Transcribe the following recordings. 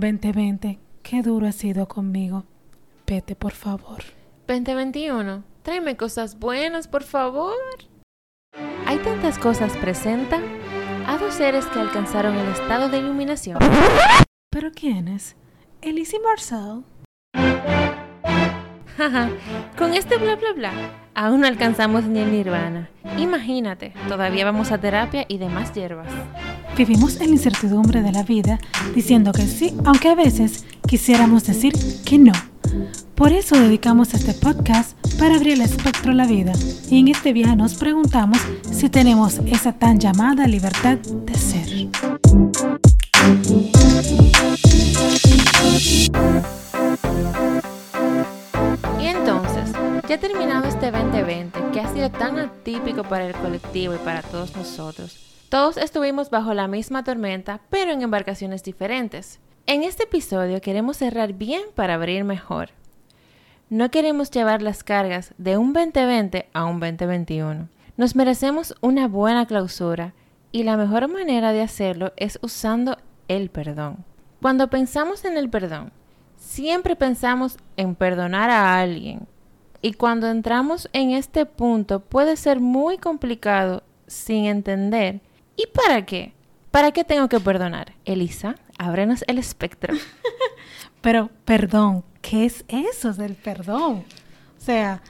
2020, qué duro ha sido conmigo. Vete, por favor. 2021, tráeme cosas buenas, por favor. Hay tantas cosas presenta a dos seres que alcanzaron el estado de iluminación. ¿Pero quiénes? Elise y Marcel. Jaja, con este bla bla bla, aún no alcanzamos ni el nirvana. Imagínate, todavía vamos a terapia y demás hierbas. Vivimos en la incertidumbre de la vida diciendo que sí, aunque a veces quisiéramos decir que no. Por eso dedicamos este podcast para abrir el espectro a la vida. Y en este viaje nos preguntamos si tenemos esa tan llamada libertad de ser. Y entonces, ya terminado este 2020, que ha sido tan atípico para el colectivo y para todos nosotros, todos estuvimos bajo la misma tormenta, pero en embarcaciones diferentes. En este episodio queremos cerrar bien para abrir mejor. No queremos llevar las cargas de un 2020 a un 2021. Nos merecemos una buena clausura y la mejor manera de hacerlo es usando el perdón. Cuando pensamos en el perdón, siempre pensamos en perdonar a alguien. Y cuando entramos en este punto puede ser muy complicado sin entender. ¿Y para qué? ¿Para qué tengo que perdonar? Elisa, ábrenos el espectro. Pero, perdón, ¿qué es eso del perdón? O sea,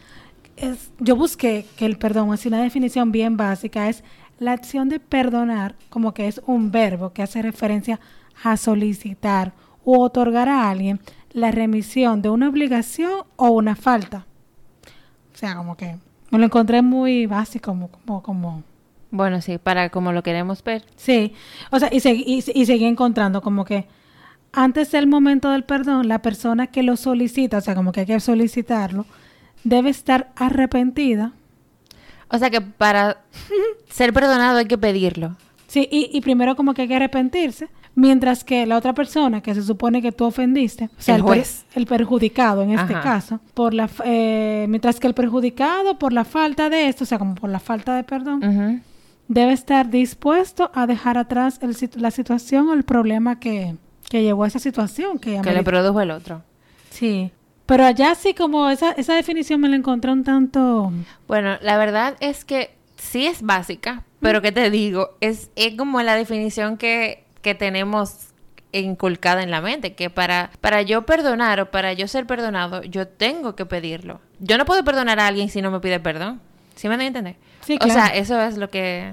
es, yo busqué que el perdón, así una definición bien básica, es la acción de perdonar, como que es un verbo que hace referencia a solicitar u otorgar a alguien la remisión de una obligación o una falta. O sea, como que me lo encontré muy básico, como, como, como Bueno, sí, para como lo queremos ver. Sí, o sea, y, segui- y, y seguí encontrando como que antes del momento del perdón, la persona que lo solicita, o sea, como que hay que solicitarlo, debe estar arrepentida. O sea que para ser perdonado hay que pedirlo. Sí, y, y primero como que hay que arrepentirse, mientras que la otra persona que se supone que tú ofendiste, o sea, El el, per- juez. el perjudicado en este Ajá. caso, por la, eh, mientras que el perjudicado por la falta de esto, o sea, como por la falta de perdón. Debe estar dispuesto a dejar atrás el la situación o el problema que, que llevó a esa situación. Que, Que le produjo el otro. Sí. Pero allá sí como esa, esa definición me la encontré un tanto... Bueno, la verdad es que sí es básica, pero ¿qué te digo? Es, es como la definición que, que tenemos inculcada en la mente, que para, para yo perdonar o para yo ser perdonado, yo tengo que pedirlo. Yo no puedo perdonar a alguien si no me pide perdón. ¿Sí me a entender? Sí, O sea, eso es lo que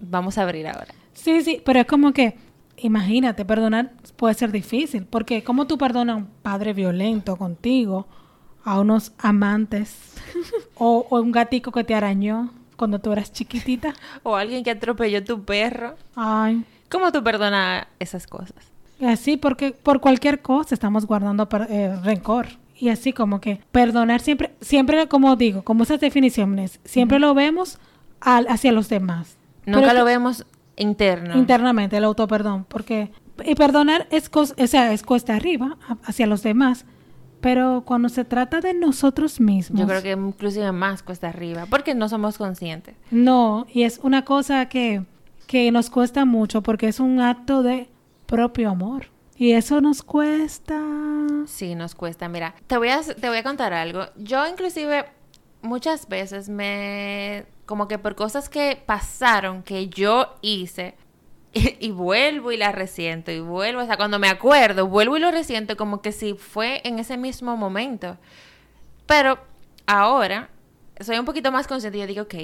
vamos a abrir ahora. Sí, sí, pero es como que, imagínate, perdonar puede ser difícil, porque ¿cómo tú perdonas a un padre violento contigo, a unos amantes, o, o un gatico que te arañó cuando tú eras chiquitita? O alguien que atropelló tu perro. Ay, ¿Cómo tú perdonas esas cosas? así, porque por cualquier cosa estamos guardando per- eh, rencor. Y así como que perdonar siempre, siempre como digo, como esas definiciones, siempre lo vemos al, hacia los demás. Nunca Pero lo que- vemos interno. internamente el autoperdón, porque y perdonar es, o sea, es cuesta arriba hacia los demás, pero cuando se trata de nosotros mismos, Yo creo que inclusive más cuesta arriba, porque no somos conscientes. no, y es una cosa que, que nos cuesta mucho porque es un acto de propio amor. Y eso nos cuesta. Sí, nos cuesta. Mira, te voy a, te voy a contar algo. Yo inclusive muchas veces me... como que por cosas que pasaron, que yo hice, y, vuelvo y la resiento, y vuelvo, o sea, cuando me acuerdo, vuelvo y lo resiento como que si fue en ese mismo momento. Pero ahora soy un poquito más consciente y yo digo, ok,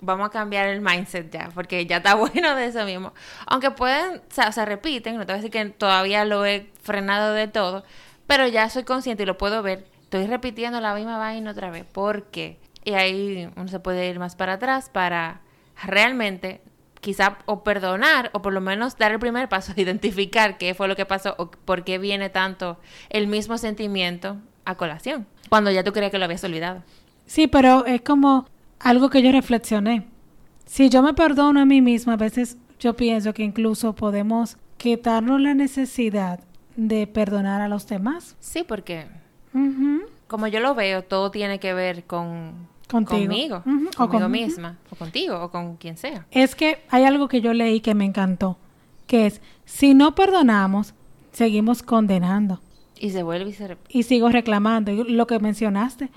vamos a cambiar el mindset ya, porque ya está bueno de eso mismo. Aunque pueden, o se repiten, no te voy a decir que todavía lo he frenado de todo, pero ya soy consciente y lo puedo ver. Estoy repitiendo la misma vaina otra vez. ¿Por qué? Y ahí uno se puede ir más para atrás para realmente quizá o perdonar o por lo menos dar el primer paso, identificar qué fue lo que pasó o por qué viene tanto el mismo sentimiento a colación, cuando ya tú creías que lo habías olvidado. Sí, pero es como algo que yo reflexioné. Si yo me perdono a mí misma, a veces yo pienso que incluso podemos quitarnos la necesidad de perdonar a los demás. Sí, porque como yo lo veo, todo tiene que ver con Contigo. conmigo, Ujú, o conmigo con- misma, o contigo, o con quien sea. Es que hay algo que yo leí que me encantó, que es, si no perdonamos, seguimos condenando. Y se vuelve y se. Y sigo reclamando. Y lo que mencionaste,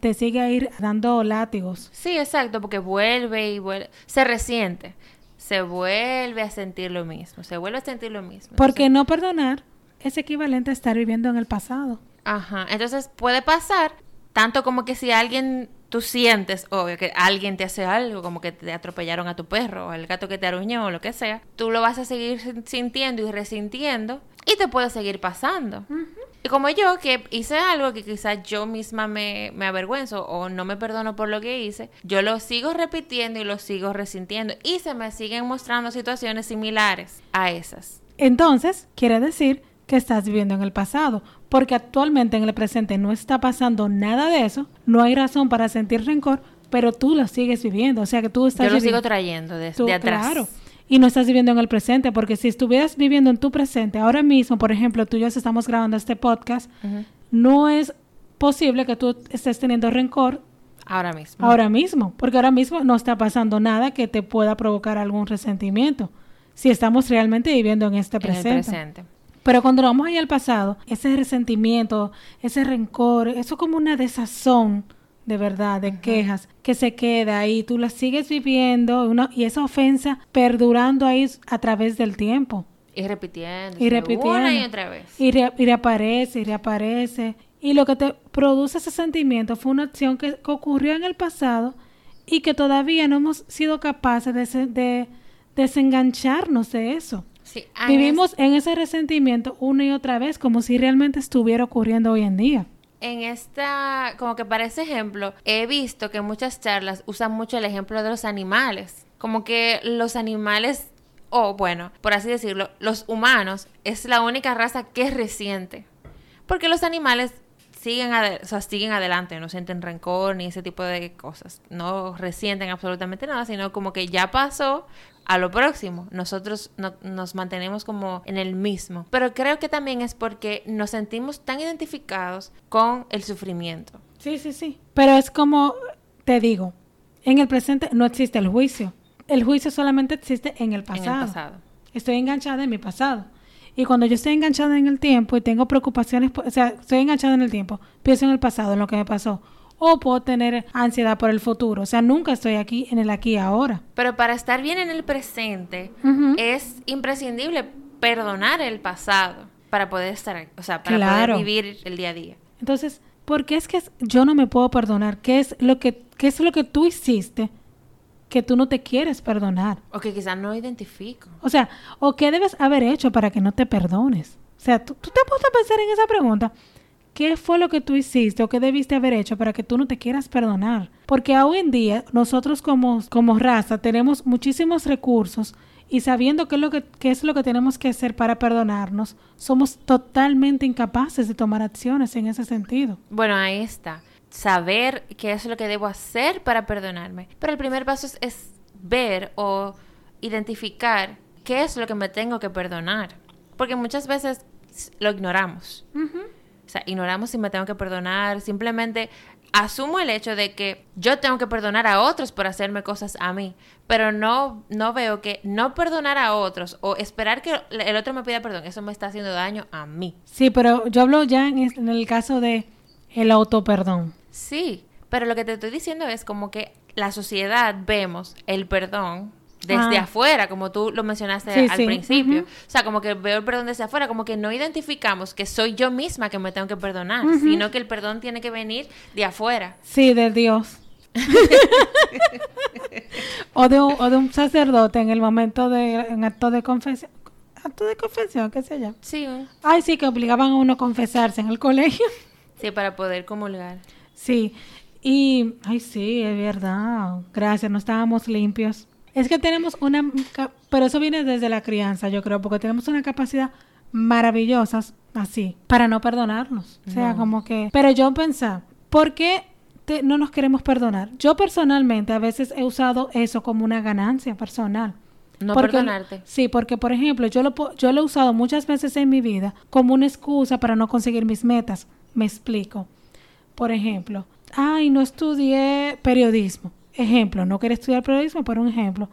te sigue a ir dando látigos. Sí, exacto, porque vuelve y vuelve, se resiente, se vuelve a sentir lo mismo, se vuelve a sentir lo mismo. Porque no perdonar es equivalente a estar viviendo en el pasado. Ajá, entonces puede pasar tanto como que si alguien, tú sientes, obvio, que alguien te hace algo, como que te atropellaron a tu perro, o el gato que te aruñó, o lo que sea, tú lo vas a seguir sin- sintiendo y resintiendo y te puede seguir pasando. Y como yo, que hice algo que quizás yo misma me, me avergüenzo o no me perdono por lo que hice, yo lo sigo repitiendo y lo sigo resintiendo y se me siguen mostrando situaciones similares a esas. Entonces, quiere decir que estás viviendo en el pasado, porque actualmente en el presente no está pasando nada de eso, no hay razón para sentir rencor, pero tú lo sigues viviendo, o sea que tú estás Yo lo sigo trayendo desde tú, atrás. Claro. Y no estás viviendo en el presente, porque si estuvieras viviendo en tu presente, ahora mismo, por ejemplo, tú y yo estamos grabando este podcast, no es posible que tú estés teniendo rencor Ahora mismo. ahora mismo, porque ahora mismo no está pasando nada que te pueda provocar algún resentimiento, si estamos realmente viviendo en este en el presente. Pero cuando vamos ahí al pasado, ese resentimiento, ese rencor, eso como una desazón de verdad, de quejas, que se queda ahí, tú la sigues viviendo una- y esa ofensa perdurando ahí a través del tiempo. Y repitiendo. Y repitiendo. Una y otra vez. Y, re- y reaparece, y reaparece. Y lo que te produce ese sentimiento fue una acción que, que ocurrió en el pasado y que todavía no hemos sido capaces de, se- de desengancharnos de eso. Sí, Vivimos en ese resentimiento una y otra vez como si realmente estuviera ocurriendo hoy en día. En esta, como que para ese ejemplo, he visto que muchas charlas usan mucho el ejemplo de los animales. Como que los animales, o bueno, por así decirlo, los humanos es la única raza que es reciente. Porque los animales siguen, ade- o sea, siguen adelante, no sienten rencor ni ese tipo de cosas. No resienten absolutamente nada, sino como que ya pasó a lo próximo. Nosotros no- nos mantenemos como en el mismo. Pero creo que también es porque nos sentimos tan identificados con el sufrimiento. Sí, sí, sí. Pero es como te digo, en el presente no existe el juicio. El juicio solamente existe en el pasado. En el pasado. Estoy enganchada en mi pasado. Y cuando yo estoy enganchada en el tiempo y tengo preocupaciones, o sea, estoy enganchada en el tiempo, pienso en el pasado, en lo que me pasó. O puedo tener ansiedad por el futuro. O sea, nunca estoy aquí en el aquí y ahora. Pero para estar bien en el presente, es imprescindible perdonar el pasado para poder estar, aquí, o sea, para Claro. poder vivir el día a día. Entonces, ¿por qué es que yo no me puedo perdonar? ¿Qué es lo que, qué es lo que tú hiciste que tú no te quieres perdonar? O que quizás no identifico. O sea, ¿o qué debes haber hecho para que no te perdones? O sea, ¿tú, tú te has puesto a pensar en esa pregunta? ¿Qué fue lo que tú hiciste o qué debiste haber hecho para que tú no te quieras perdonar? Porque hoy en día nosotros como, como raza tenemos muchísimos recursos y sabiendo qué es, lo que, qué es lo que tenemos que hacer para perdonarnos, somos totalmente incapaces de tomar acciones en ese sentido. Bueno, ahí está. Saber qué es lo que debo hacer para perdonarme. Pero el primer paso es, es ver o identificar qué es lo que me tengo que perdonar. Porque muchas veces lo ignoramos. O sea, ignoramos si me tengo que perdonar. Simplemente asumo el hecho de que yo tengo que perdonar a otros por hacerme cosas a mí. Pero no, no veo que no perdonar a otros o esperar que el otro me pida perdón, eso me está haciendo daño a mí. Sí, pero yo hablo ya en, en el caso de el autoperdón. Sí, pero lo que te estoy diciendo es como que la sociedad vemos el perdón desde Ah. afuera, como tú lo mencionaste Sí, al sí, principio. O sea, como que veo el perdón desde afuera, como que no identificamos que soy yo misma que me tengo que perdonar, sino que el perdón tiene que venir de afuera. Sí, de Dios. o, de un, o de un sacerdote en el momento de en acto de confesión. Acto de confesión, qué sé yo. Sí, Ay, sí, que obligaban a uno a confesarse en el colegio. sí, para poder comulgar. Sí. Y, ay, sí, es verdad. Gracias, no estábamos limpios. Es que tenemos una, pero eso viene desde la crianza, yo creo, porque tenemos una capacidad maravillosa, así, para no perdonarnos. O sea, No. como que, pero yo pensaba, ¿por qué te- no nos queremos perdonar? Yo personalmente a veces he usado eso como una ganancia personal. No Porque- perdonarte. Sí, porque por ejemplo, yo lo, yo lo he usado muchas veces en mi vida como una excusa para no conseguir mis metas. Me explico. Por ejemplo, ay, no estudié periodismo. Ejemplo, no quería estudiar periodismo, pero un ejemplo.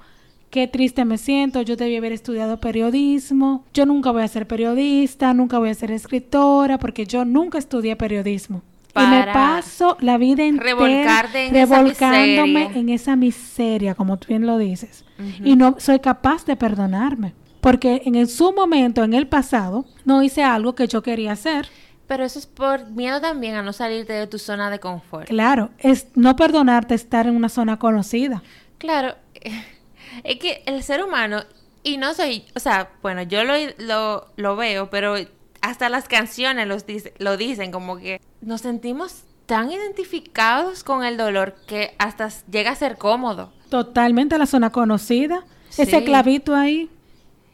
qué triste me siento, yo debí haber estudiado periodismo, yo nunca voy a ser periodista, nunca voy a ser escritora, porque yo nunca estudié periodismo. y me paso la vida entera en revolcándome en esa miseria, como tú bien lo dices. Y no soy capaz de perdonarme. Porque en su momento, en el pasado, no hice algo que yo quería hacer. Pero eso es por miedo también a no salirte de tu zona de confort. Claro, es no perdonarte estar en una zona conocida. Claro, es que el ser humano, y no soy, o sea, bueno, yo lo, lo, lo veo, pero hasta las canciones los dice, lo dicen, como que nos sentimos tan identificados con el dolor que hasta llega a ser cómodo. Totalmente la zona conocida. Ese Sí. clavito ahí.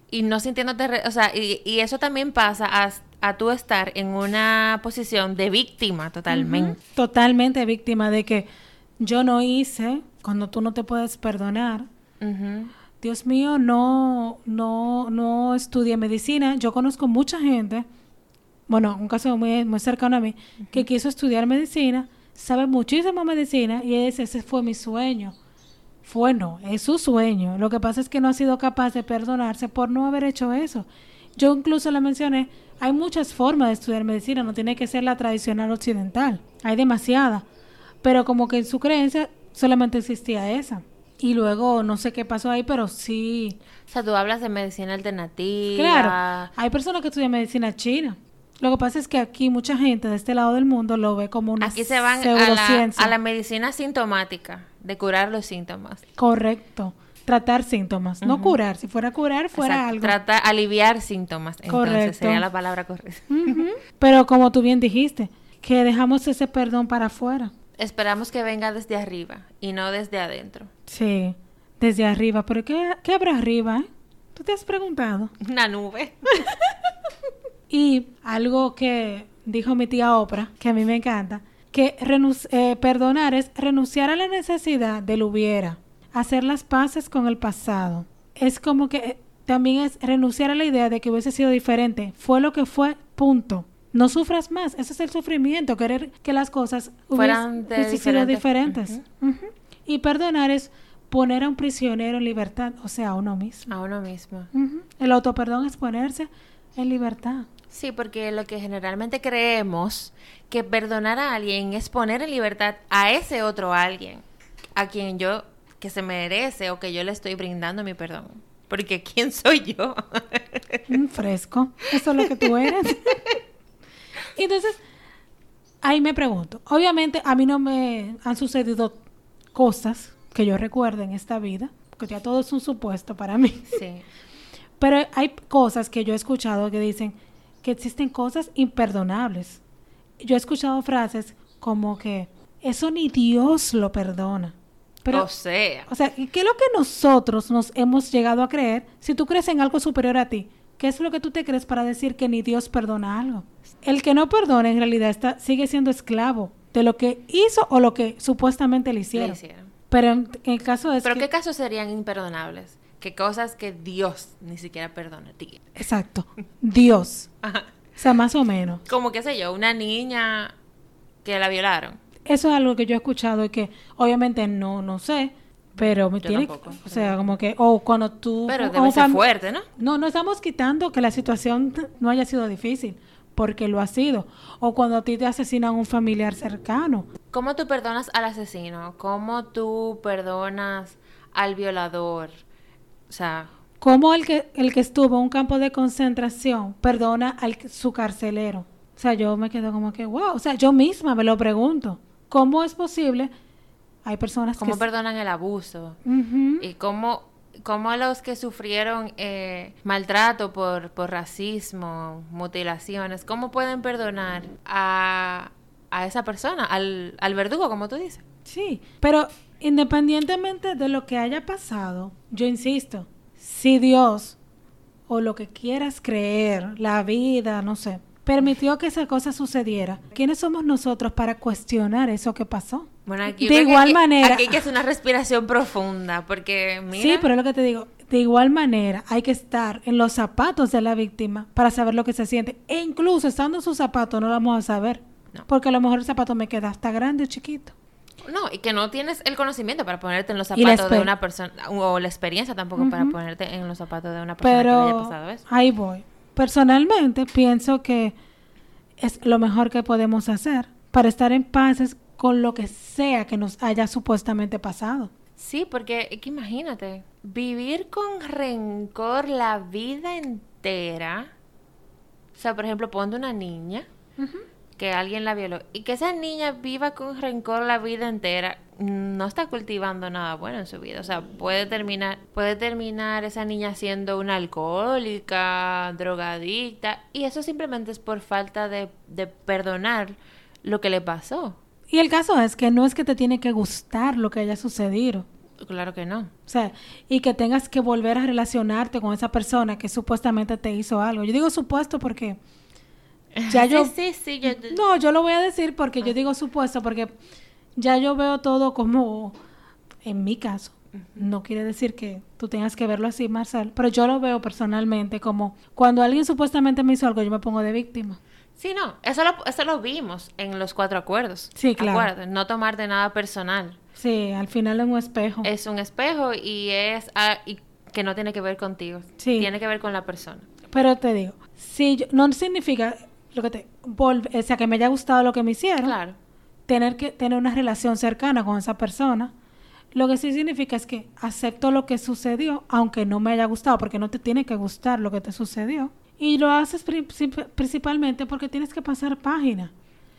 Y no sintiéndote, re- o sea, y, y eso también pasa a, a tú estar en una posición de víctima totalmente. Totalmente víctima de que yo no hice cuando tú no te puedes perdonar. Dios mío, no, no, no estudié medicina. Yo conozco mucha gente, bueno, un caso muy, muy cercano a mí, que quiso estudiar medicina, sabe muchísimo medicina y ese, ese fue mi sueño. Fue no, es su sueño. Lo que pasa es que no ha sido capaz de perdonarse por no haber hecho eso. Yo incluso le mencioné, hay muchas formas de estudiar medicina, no tiene que ser la tradicional occidental. Hay demasiada. Pero como que en su creencia solamente existía esa. Y luego no sé qué pasó ahí, pero sí. O sea, tú hablas de medicina alternativa. Claro, hay personas que estudian medicina china. Lo que pasa es que aquí mucha gente de este lado del mundo lo ve como una Aquí se van a la, pseudociencia. a la medicina sintomática, de curar los síntomas. Correcto. Tratar síntomas, no curar. Si fuera curar, fuera algo. Trata aliviar síntomas. Entonces Correcto. sería la palabra correcta. Pero como tú bien dijiste, que dejamos ese perdón para afuera. Esperamos que venga desde arriba y no desde adentro. Sí, desde arriba. Pero ¿qué, qué habrá arriba? eh? ¿Tú te has preguntado? Una nube. Y algo que dijo mi tía Oprah, que a mí me encanta, que eh, perdonar es renunciar a la necesidad del hubiera, hacer las paces con el pasado. Es como que eh, también es renunciar a la idea de que hubiese sido diferente. Fue lo que fue, punto. No sufras más. Ese es el sufrimiento, querer que las cosas hubiesen sido diferente- diferentes. Y perdonar es poner a un prisionero en libertad, o sea, a uno mismo. A uno mismo. El autoperdón es ponerse en libertad. Sí, porque lo que generalmente creemos que perdonar a alguien es poner en libertad a ese otro alguien, a quien yo, que se merece o que yo le estoy brindando mi perdón. Porque ¿quién soy yo? Un fresco. Eso es lo que tú eres. Y Entonces, ahí me pregunto. Obviamente, a mí no me han sucedido cosas que yo recuerde en esta vida, porque ya todo es un supuesto para mí. sí. Pero hay cosas que yo he escuchado que dicen que existen cosas imperdonables. Yo he escuchado frases como que eso ni Dios lo perdona. Pero, o sea, o sea, ¿y ¿qué es lo que nosotros nos hemos llegado a creer? Si tú crees en algo superior a ti, ¿qué es lo que tú te crees para decir que ni Dios perdona algo? El que no perdona en realidad está, sigue siendo esclavo de lo que hizo o lo que supuestamente le le hicieron. Pero en, en el caso es Pero que... ¿qué casos serían imperdonables? ¿Qué cosas que Dios ni siquiera perdona a ti? Exacto. Dios. Ajá. O sea, más o menos. Como qué sé yo, una niña que la violaron. Eso es algo que yo he escuchado y que obviamente no, no sé, pero me Yo tiene... tampoco, o sea, como que... O cuando tú... Pero o debe ser fam- fuerte, ¿no? No, no estamos quitando que la situación no haya sido difícil, porque lo ha sido. O cuando a ti te asesinan un familiar cercano. ¿Cómo tú perdonas al asesino? ¿Cómo tú perdonas al violador? O sea, Como el que, el que estuvo en un campo de concentración perdona al que- su carcelero. O sea, yo me quedo como que, wow, o sea, yo misma me lo pregunto. ¿Cómo es posible? Hay personas ¿cómo que... perdonan el abuso? ¿Y cómo, cómo los que sufrieron eh, maltrato por, por racismo, mutilaciones, cómo pueden perdonar a, a esa persona, al, al verdugo, como tú dices? Sí, pero independientemente de lo que haya pasado, yo insisto, si Dios o lo que quieras creer, la vida, no sé, permitió que esa cosa sucediera, ¿quiénes somos nosotros para cuestionar eso que pasó? Bueno, aquí De yo creo que igual aquí- manera- Aquí hay que hacer una respiración profunda, porque mira... Sí, pero es lo que te digo, de igual manera hay que estar en los zapatos de la víctima para saber lo que se siente. E incluso estando en sus zapatos no lo vamos a saber, No. porque a lo mejor el zapato me queda hasta grande o chiquito. No, y que no tienes el conocimiento para ponerte en los zapatos de una persona, o la experiencia tampoco para ponerte en los zapatos de una persona que haya pasado eso. ahí voy. Personalmente pienso que es lo mejor que podemos hacer para estar en paz con lo que sea que nos haya supuestamente pasado. Sí, porque es que imagínate, vivir con rencor la vida entera. O sea, por ejemplo, ponte una niña que alguien la violó y que esa niña viva con rencor la vida entera, no está cultivando nada bueno en su vida. O sea, puede terminar, puede terminar esa niña siendo una alcohólica, drogadicta, y eso simplemente es por falta de, de perdonar lo que le pasó. Y el caso es que no es que te tiene que gustar lo que haya sucedido. Claro que no. O sea, y que tengas que volver a relacionarte con esa persona que supuestamente te hizo algo. Yo digo supuesto porque ya yo... Sí, sí, sí. Yo, No, yo lo voy a decir porque yo digo supuesto porque ya yo veo todo como, en mi caso, no quiere decir que tú tengas que verlo así, Marcel, pero yo lo veo personalmente como cuando alguien supuestamente me hizo algo, yo me pongo de víctima. Sí, no, eso lo, eso lo vimos en los cuatro acuerdos. Sí, claro. No tomarte nada personal. Sí, al final es un espejo. Es un espejo y es ah, y que no tiene que ver contigo. Sí. Tiene que ver con la persona. Pero te digo, si yo- no significa lo que te volve- o sea, que me haya gustado lo que me hicieron, Claro. tener que tener una relación cercana con esa persona. Lo que sí significa es que acepto lo que sucedió, aunque no me haya gustado, porque no te tiene que gustar lo que te sucedió. Y lo haces pri- princip- principalmente porque tienes que pasar página.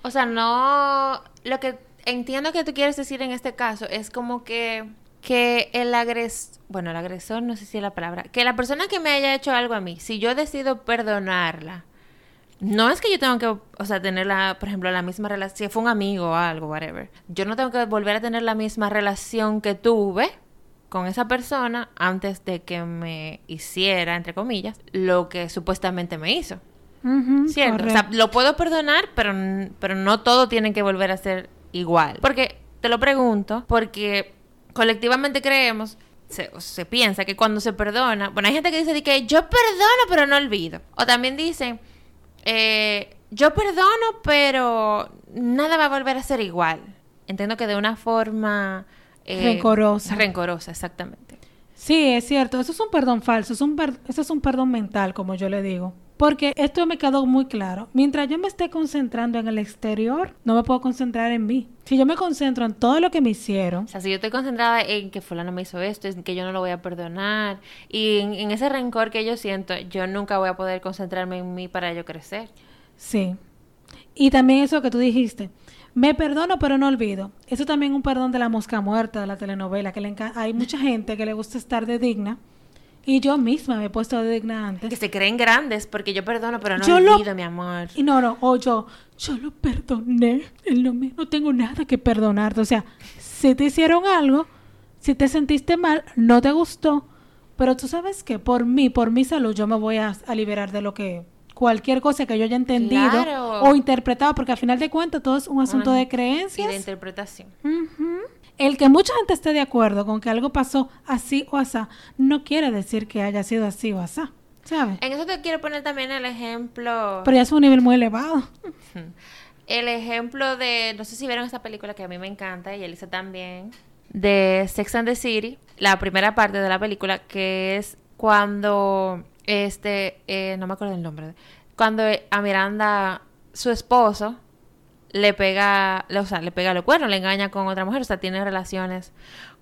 O sea, no. Lo que entiendo que tú quieres decir en este caso es como que. Que el agresor. Bueno, el agresor, no sé si es la palabra. Que la persona que me haya hecho algo a mí, si yo decido perdonarla. No es que yo tengo que, o sea, tener la, por ejemplo, la misma relación, si fue un amigo o algo, whatever. Yo no tengo que volver a tener la misma relación que tuve con esa persona antes de que me hiciera, entre comillas, lo que supuestamente me hizo. Ujú, ¿Cierto? O sea, lo puedo perdonar, pero, pero no todo tiene que volver a ser igual. Porque, te lo pregunto, porque colectivamente creemos, se, se piensa que cuando se perdona, bueno, hay gente que dice de que yo perdono, pero no olvido. O también dicen, eh, yo perdono, pero nada va a volver a ser igual. Entiendo que de una forma... eh, Rencorosa. Rencorosa, exactamente. Sí, es cierto. Eso es un perdón falso. Es un per- eso es un perdón mental, como yo le digo. Porque esto me quedó muy claro. Mientras yo me esté concentrando en el exterior, no me puedo concentrar en mí. Si yo me concentro en todo lo que me hicieron, O sea, si yo estoy concentrada en que fulano me hizo esto, en que yo no lo voy a perdonar, y en, en ese rencor que yo siento, yo nunca voy a poder concentrarme en mí para yo crecer. sí. Y también eso que tú dijiste. Me perdono, pero no olvido. Eso también es un perdón de la mosca muerta de la telenovela. que le Hay mucha gente que le gusta estar de digna. Y yo misma me he puesto de digna antes. Que se creen grandes porque yo perdono, pero no Yo lo- mi amor. Y no, no, o yo, yo lo perdoné, él no, me, no tengo nada que perdonarte. O sea, si te hicieron algo, si te sentiste mal, no te gustó, pero tú sabes que por mí, por mi salud, yo me voy a, a liberar de lo que, cualquier cosa que yo haya entendido Claro. o interpretado, porque al final de cuentas todo es un asunto Ajá. de Y creencias. de interpretación. Ujú. El que mucha gente esté de acuerdo con que algo pasó así o asá, no quiere decir que haya sido así o asá, ¿sabes? En eso te quiero poner también el ejemplo. Pero ya es un nivel muy elevado. El ejemplo de, no sé si vieron esa película que a mí me encanta y Elisa también, de Sex and the City, la primera parte de la película, que es cuando, este, eh, no me acuerdo el nombre, cuando a Miranda, su esposo, le pega, o sea, le pega los cuernos, le engaña con otra mujer, o sea, tiene relaciones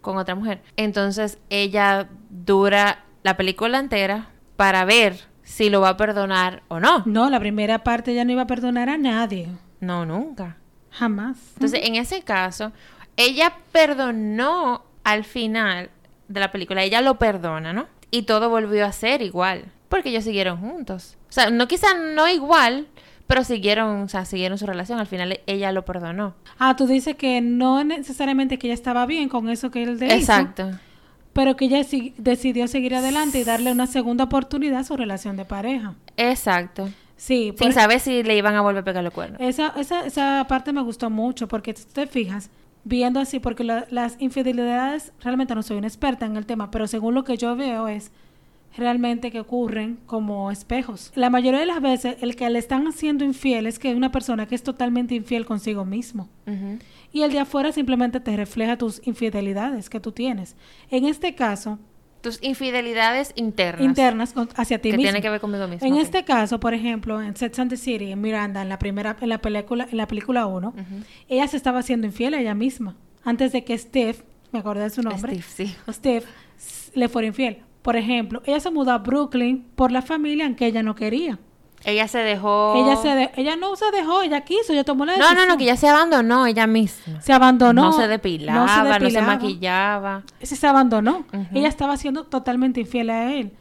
con otra mujer. Entonces ella dura la película entera para ver si lo va a perdonar o no. No, la primera parte ya no iba a perdonar a nadie. No, nunca. Jamás. Entonces, en ese caso, ella perdonó al final de la película, ella lo perdona, ¿no? Y todo volvió a ser igual, porque ellos siguieron juntos. O sea, no quizá no igual, pero siguieron, o sea, siguieron su relación. Al final ella lo perdonó. Ah, tú dices que no necesariamente que ella estaba bien con eso que él le hizo, Exacto. pero que ella si- decidió seguir adelante y darle una segunda oportunidad a su relación de pareja. Exacto. Sí, Sin saber si le iban a volver a pegar los cuernos. esa, esa, esa parte me gustó mucho porque si te fijas, viendo así, porque la- las infidelidades, realmente no soy una experta en el tema, pero según lo que yo veo es realmente que ocurren como espejos. La mayoría de las veces el que le están haciendo infiel es que es una persona que es totalmente infiel consigo mismo. Y el de afuera simplemente te refleja tus infidelidades que tú tienes. En este caso, Tus infidelidades internas. internas hacia ti Que mismo. tiene que ver conmigo mismo. En este caso, por ejemplo, en Sex and the City, en Miranda, en la primera, en la película, en la película 1, Ujú. ella se estaba haciendo infiel a ella misma. Antes de que Steve, me acordé de su nombre, Steve, sí. Steve le fuera infiel. Por ejemplo, ella se mudó a Brooklyn por la familia en que ella no quería. Ella se dejó. Ella se de- ella no se dejó, ella quiso, ella tomó la No, decisión. no, no, que ella se abandonó ella misma. se abandonó. No se depilaba, no se, depilaba. maquillaba. Ese se abandonó. Ella estaba siendo totalmente infiel a él,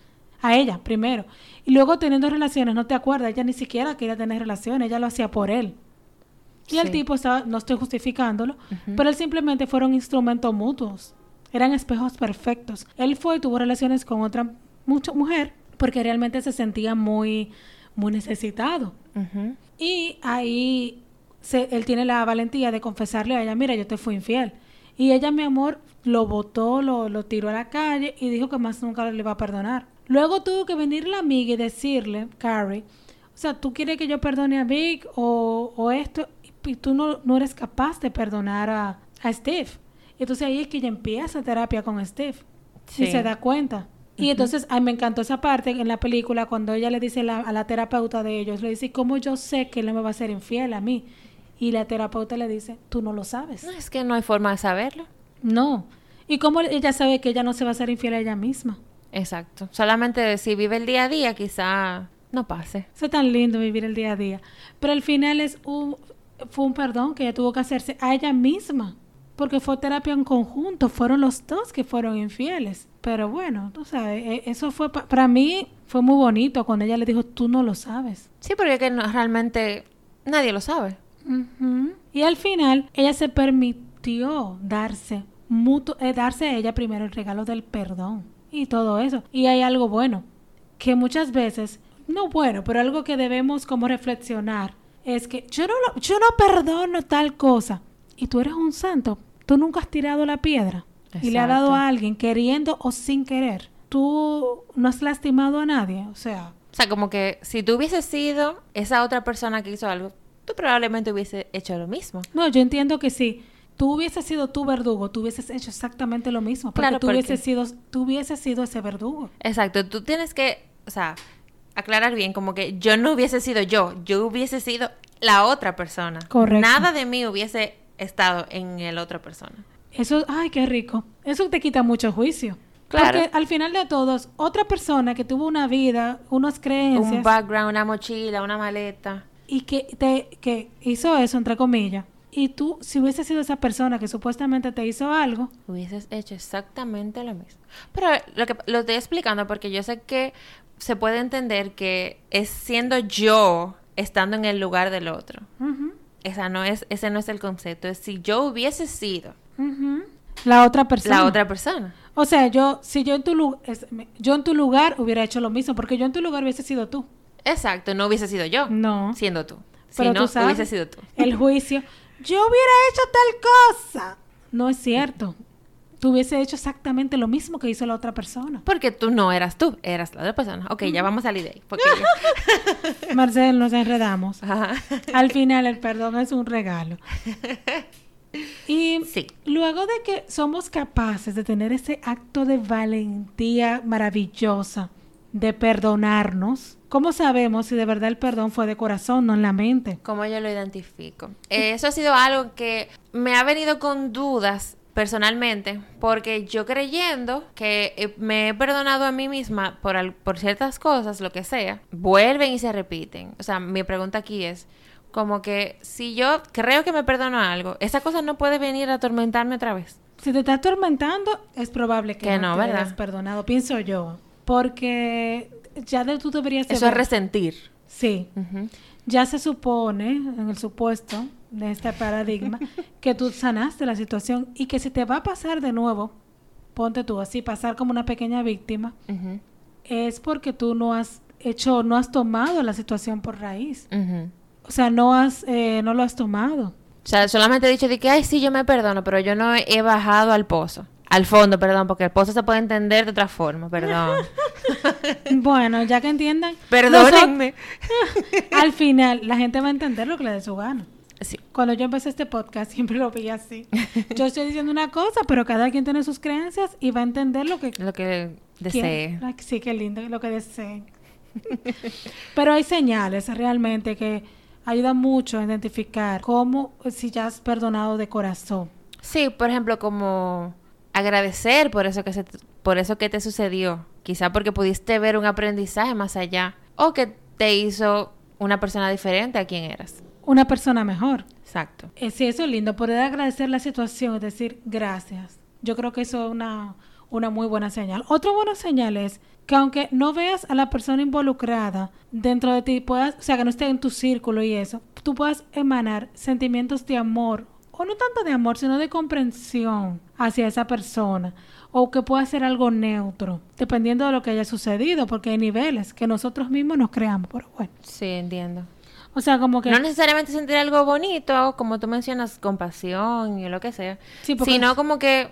a ella primero. Y luego teniendo relaciones, no te acuerdas, ella ni siquiera quería tener relaciones, ella lo hacía por él. Y el Sí. tipo estaba, no estoy justificándolo, pero él simplemente fueron instrumentos mutuos. Eran espejos perfectos. Él fue y tuvo relaciones con otra mucho, mujer porque realmente se sentía muy, muy necesitado. Y ahí se- él tiene la valentía de confesarle a ella, mira, yo te fui infiel. Y ella, mi amor, lo botó, lo, lo tiró a la calle y dijo que más nunca le va a perdonar. Luego tuvo que venir la amiga y decirle, Carrie, o sea, tú quieres que yo perdone a Vic o, o esto, y tú no, no eres capaz de perdonar a, a Steve. Y entonces ahí es que ella empieza terapia con Steve y Sí. se da cuenta. Y entonces, a mí me encantó esa parte en la película cuando ella le dice la- a la terapeuta de ellos, le dice, ¿cómo yo sé que él no me va a ser infiel a mí? Y la terapeuta le dice, tú no lo sabes. No, es que no hay forma de saberlo. No. ¿Y cómo ella sabe que ella no se va a ser infiel a ella misma? Exacto. Solamente si vive el día a día, quizá no pase. Eso es tan lindo vivir el día a día. Pero al final es un, fue un perdón que ella tuvo que hacerse a ella misma. Porque fue terapia en conjunto. Fueron los dos que fueron infieles. Pero bueno, tú sabes, e- eso fue pa- para mí fue muy bonito cuando ella le dijo, tú no lo sabes. Sí, porque que no- realmente nadie lo sabe. Y al final, ella se permitió darse, mutuo, eh, darse a ella primero el regalo del perdón y todo eso. Y hay algo bueno, que muchas veces, no bueno, pero algo que debemos como reflexionar, es que yo no, lo- yo no perdono tal cosa. Y tú eres un santo, tú nunca has tirado la piedra y le has dado a alguien queriendo o sin querer. Tú no has lastimado a nadie, o sea, O sea, como que si tú hubieses sido esa otra persona que hizo algo, tú probablemente hubiese hecho lo mismo. No, yo entiendo que si tú hubieses sido tu verdugo, tú hubieses hecho exactamente lo mismo. Porque Claro, tú, porque- hubieses sido, tú hubieses sido ese verdugo. Exacto, tú tienes que, o sea, aclarar bien, como que yo no hubiese sido yo, yo hubiese sido la otra persona. Correcto. Nada de mí hubiese estado en el otra persona. Eso, ay, qué rico. Eso te quita mucho juicio. Claro. Porque al final de todos, otra persona que tuvo una vida, unas creencias Un background, una mochila, una maleta. y que te que hizo eso entre comillas, y tú si hubiese sido esa persona que supuestamente te hizo algo, Hubieses hecho exactamente lo mismo. Pero lo que lo estoy explicando porque yo sé que se puede entender que es siendo yo estando en el lugar del otro. Esa no es, ese no es el concepto. Es si yo hubiese sido la otra persona. la otra persona. O sea, yo si yo en tu lu- es- me- yo en tu lugar hubiera hecho lo mismo, porque yo en tu lugar hubiese sido tú. Exacto, no hubiese sido yo. No. Siendo tú. Si Pero no, tú sabes, hubiese sido tú. El juicio. Yo hubiera hecho tal cosa. No es cierto. Tú hubiese hecho exactamente lo mismo que hizo la otra persona. Porque tú no eras tú, eras la otra persona. Ok, ya vamos a salir de ahí. Porque ya- Marcel, nos enredamos. Ajá. Al final el perdón es un regalo. Y Sí. luego de que somos capaces de tener ese acto de valentía maravillosa de perdonarnos, ¿cómo sabemos si de verdad el perdón fue de corazón, no en la mente? ¿Cómo yo lo identifico? Eh, Eso ha sido algo que me ha venido con dudas personalmente, porque yo creyendo que eh, me he perdonado a mí misma por, al- por ciertas cosas, lo que sea, vuelven y se repiten. O sea, mi pregunta aquí es, como que si yo creo que me perdono algo, esa cosa no puede venir a atormentarme otra vez. Si te está atormentando, es probable que, Que no, no, te hayas perdonado, pienso yo. Porque ya de, tú deberías Eso es resentir. Sí, ya se supone, en el supuesto de este paradigma, que tú sanaste la situación y que si te va a pasar de nuevo, ponte tú así, pasar como una pequeña víctima, es porque tú no has hecho, no has tomado la situación por raíz. O sea, no has, eh, no lo has tomado. O sea, solamente he dicho de que, ay, sí, yo me perdono, pero yo no he bajado al pozo. Al fondo, perdón, porque el pozo se puede entender de otra forma, perdón. Bueno, ya que entiendan. Perdónenme. nosotros- al final, la gente va a entender lo que le dé su gana. Sí. Cuando yo empecé este podcast, siempre lo vi así. Yo estoy diciendo una cosa, pero cada quien tiene sus creencias y va a entender lo que Lo que desee. Sí, qué lindo, lo que deseen. pero hay señales realmente que ayudan mucho a identificar cómo, si ya has perdonado de corazón. Sí, por ejemplo, como agradecer por eso que se, por eso que te sucedió, quizá porque pudiste ver un aprendizaje más allá o que te hizo una persona diferente a quien eras. Una persona mejor. Exacto. Sí, eso es lindo, poder agradecer la situación, es decir, gracias. Yo creo que eso es una, una muy buena señal. Otra buena señal es que aunque no veas a la persona involucrada dentro de ti, puedas, o sea, que no esté en tu círculo y eso, tú puedas emanar sentimientos de amor, o no tanto de amor, sino de comprensión hacia esa persona, o que pueda ser algo neutro, dependiendo de lo que haya sucedido, porque hay niveles que nosotros mismos nos creamos, pero bueno. Sí, entiendo. O sea, como que... No necesariamente sentir algo bonito, como tú mencionas, compasión y lo que sea, Sí, sino como que...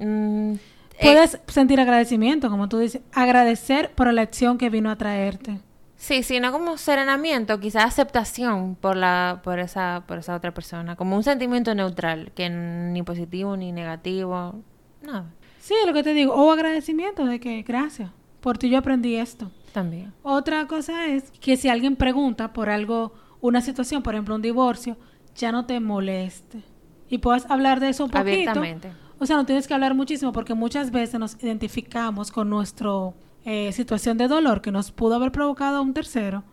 mm, eh, Puedes sentir agradecimiento, como tú dices, agradecer por la acción que vino a traerte. Sí, sino como serenamiento, quizás aceptación por la por esa por esa otra persona, como un sentimiento neutral, que ni positivo ni negativo, nada. Sí, lo que te digo, o agradecimiento de que gracias, por ti yo aprendí esto. También. Otra cosa es que si alguien pregunta por algo, una situación, por ejemplo, un divorcio, ya no te moleste. Y puedas hablar de eso un poquito. Abiertamente. O sea, no tienes que hablar muchísimo porque muchas veces nos identificamos con nuestra situación de dolor que nos pudo haber provocado un tercero.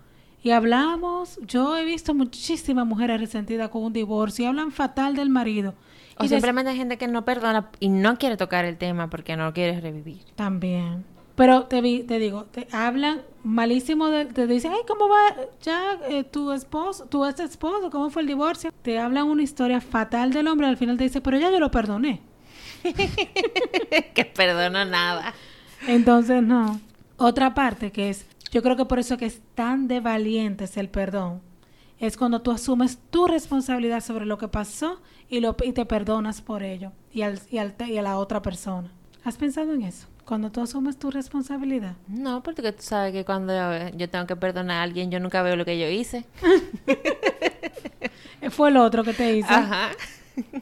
Y hablamos, yo he visto muchísimas mujeres resentidas con un divorcio y hablan fatal del marido. O y simplemente hay gente que no perdona y no quiere tocar el tema porque no quiere revivir. También. Pero te, vi, te digo, te hablan malísimo, de, te dicen, ay, ¿cómo va ya eh, tu esposo, tu ex esposo? ¿Cómo fue el divorcio? Te hablan una historia fatal del hombre, al final te dice, pero ya yo lo perdoné. que perdono nada. Entonces, no. Otra parte que es, yo creo que por eso que es tan de valientes el perdón, es cuando tú asumes tu responsabilidad sobre lo que pasó y, lo, y te perdonas por ello y, al, y, al, y a la otra persona. ¿Has pensado en eso? Cuando tú asumes tu responsabilidad. No, porque tú sabes que cuando yo tengo que perdonar a alguien, yo nunca veo lo que yo hice. Fue el otro que te hizo. Ajá.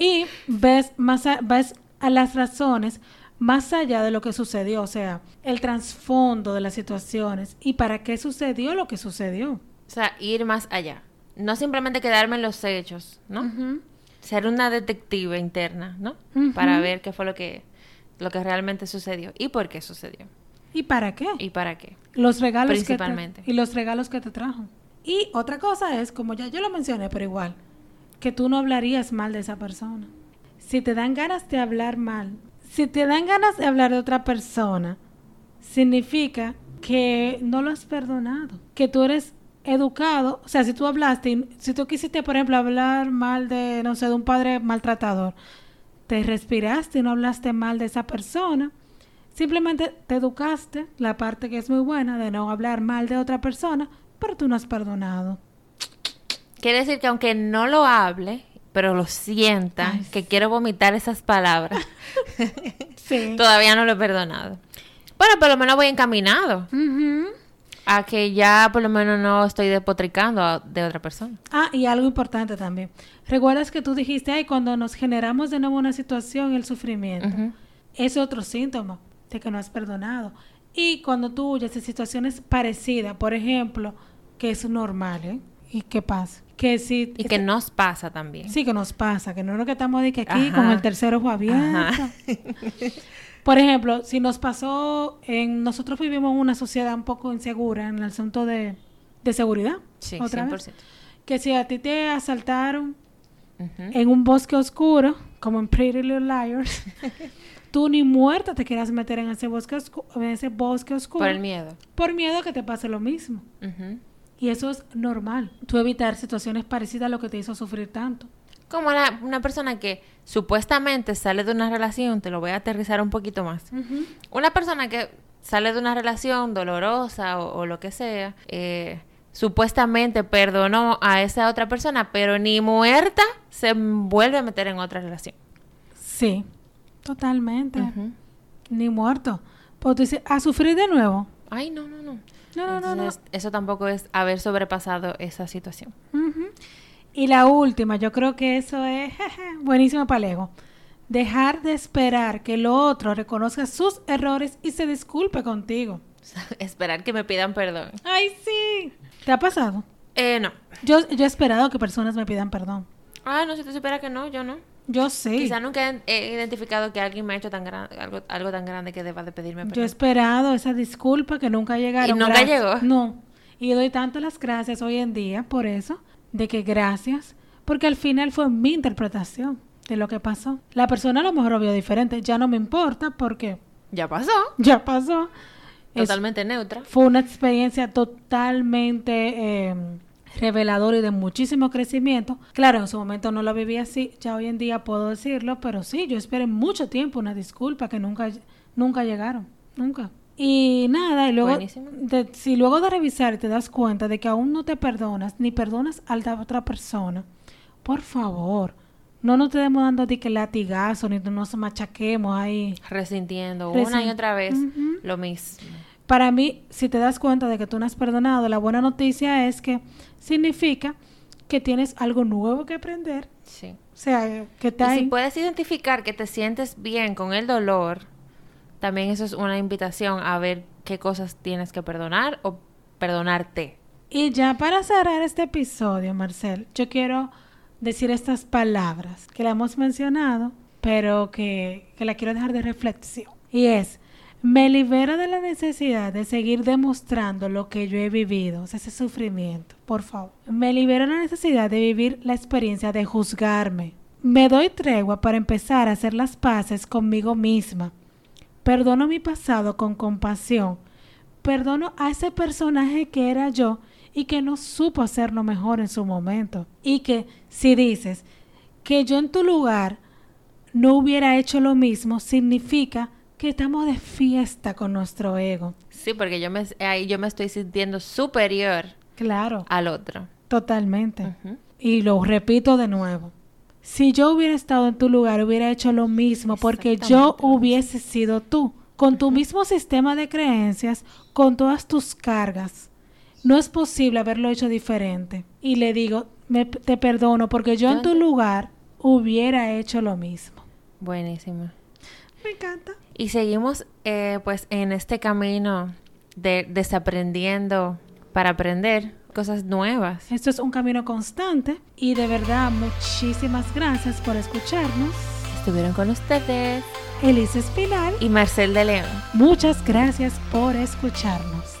Y ves, más a, ves a las razones más allá de lo que sucedió, o sea, el trasfondo de las situaciones y para qué sucedió lo que sucedió. O sea, ir más allá. No simplemente quedarme en los hechos, ¿no? Ser una detective interna, ¿no? Para ver qué fue lo que, lo que realmente sucedió y por qué sucedió. ¿Y para qué? Y para qué. los regalos que Principalmente. te, y los regalos que te trajo. Y otra cosa es, como ya yo lo mencioné, pero igual, que tú no hablarías mal de esa persona. Si te dan ganas de hablar mal, si te dan ganas de hablar de otra persona, significa que no lo has perdonado, que tú eres educado, o sea, si tú hablaste, si tú quisiste, por ejemplo, hablar mal de, no sé, de un padre maltratador, te respiraste y no hablaste mal de esa persona, simplemente te educaste, la parte que es muy buena de no hablar mal de otra persona, pero tú no has perdonado. Quiere decir que aunque no lo hable, pero lo sienta, Ay, que quiero vomitar esas palabras, Sí. todavía no lo he perdonado. Bueno, por lo menos voy encaminado a que ya por lo menos no estoy despotricando a- de otra persona. Ah, y algo importante también. ¿Recuerdas que tú dijiste, ay, cuando nos generamos de nuevo una situación, el sufrimiento? Es otro síntoma de que no has perdonado. Y cuando tú huyes de situaciones parecidas, por ejemplo, que es normal, ¿eh? ¿Y qué pasa? Que si... Y que nos pasa también. Sí, que nos pasa, que no es lo que estamos de que aquí Ajá. con el tercer ojo abierto. Ajá. Por ejemplo, si nos pasó en nosotros vivimos en una sociedad un poco insegura en el asunto de, de seguridad. Sí, otra 100%. vez. Que si a ti te asaltaron en un bosque oscuro, como en Pretty Little Liars, tú ni muerta te quieras meter en ese bosque, en ese bosque oscuro Por el miedo. por miedo a que te pase lo mismo. Ujú. Y eso es normal. Tú evitar situaciones parecidas a lo que te hizo sufrir tanto. Como la- una persona que supuestamente sale de una relación, te lo voy a aterrizar un poquito más. Una persona que sale de una relación dolorosa o, o lo que sea, eh, supuestamente perdonó a esa otra persona, pero ni muerta se vuelve a meter en otra relación. Sí, totalmente. Ni muerto. Pues tú dices, a sufrir de nuevo. Ay, no, no, no. No, no, no, no. Entonces, Eso tampoco es haber sobrepasado esa situación. Y la última, yo creo que eso es jeje, buenísimo para el ego. Dejar de esperar que el otro reconozca sus errores y se disculpe contigo. Esperar que me pidan perdón. ¡Ay, sí! ¿Te ha pasado? Eh, no. Yo, yo he esperado que personas me pidan perdón. Ah, no, si tú supieras que no, yo no. Yo sí. Quizá nunca he, identificado que alguien me ha hecho tan algo, algo tan grande que deba de pedirme Yo he perdón. esperado esa disculpa que nunca llegaron. ¿Y nunca Gracias. llegó? No. Y doy tanto las gracias hoy en día por eso, de que gracias, porque al final fue mi interpretación de lo que pasó. La persona a lo mejor lo vio diferente, ya no me importa porque Ya pasó. ya pasó. Es- Totalmente neutra. fue una experiencia totalmente eh, reveladora y de muchísimo crecimiento. Claro, en su momento no lo viví así, ya hoy en día puedo decirlo, pero sí, yo esperé mucho tiempo una disculpa que nunca, nunca llegaron, nunca. Y nada, y luego, de- si luego de revisar te das cuenta de que aún no te perdonas, ni perdonas a la otra persona, por favor, no nos estemos dando de que latigazo, ni nos machaquemos ahí. Resintiendo Resin- una y otra vez lo mismo. Para mí, si te das cuenta de que tú no has perdonado, la buena noticia es que significa que tienes algo nuevo que aprender. Sí. O sea, que te Y si puedes identificar que te sientes bien con el dolor, también eso es una invitación a ver qué cosas tienes que perdonar o perdonarte. Y ya para cerrar este episodio, Marcel, yo quiero decir estas palabras que la hemos mencionado, pero que, que la quiero dejar de reflexión. Y es, me libero de la necesidad de seguir demostrando lo que yo he vivido, ese sufrimiento, por favor. Me libero de la necesidad de vivir la experiencia de juzgarme. Me doy tregua para empezar a hacer las paces conmigo misma. Perdono mi pasado con compasión. Perdono a ese personaje que era yo y que no supo hacerlo mejor en su momento. Y que si dices que yo en tu lugar no hubiera hecho lo mismo, significa que estamos de fiesta con nuestro ego. Sí, porque yo me, ahí yo me estoy sintiendo superior Claro, al otro. totalmente. Y lo repito de nuevo. Si yo hubiera estado en tu lugar, hubiera hecho lo mismo porque yo hubiese sido tú, con tu mismo sistema de creencias, con todas tus cargas. No es posible haberlo hecho diferente. Y le digo, me- te perdono porque yo en tu lugar hubiera hecho lo mismo. Buenísimo. Me encanta. Y seguimos eh, pues en este camino de desaprendiendo para aprender cosas nuevas. Esto es un camino constante y de verdad muchísimas gracias por escucharnos. Estuvieron con ustedes Elisa Espinal, y Marcel de León. muchas gracias por escucharnos.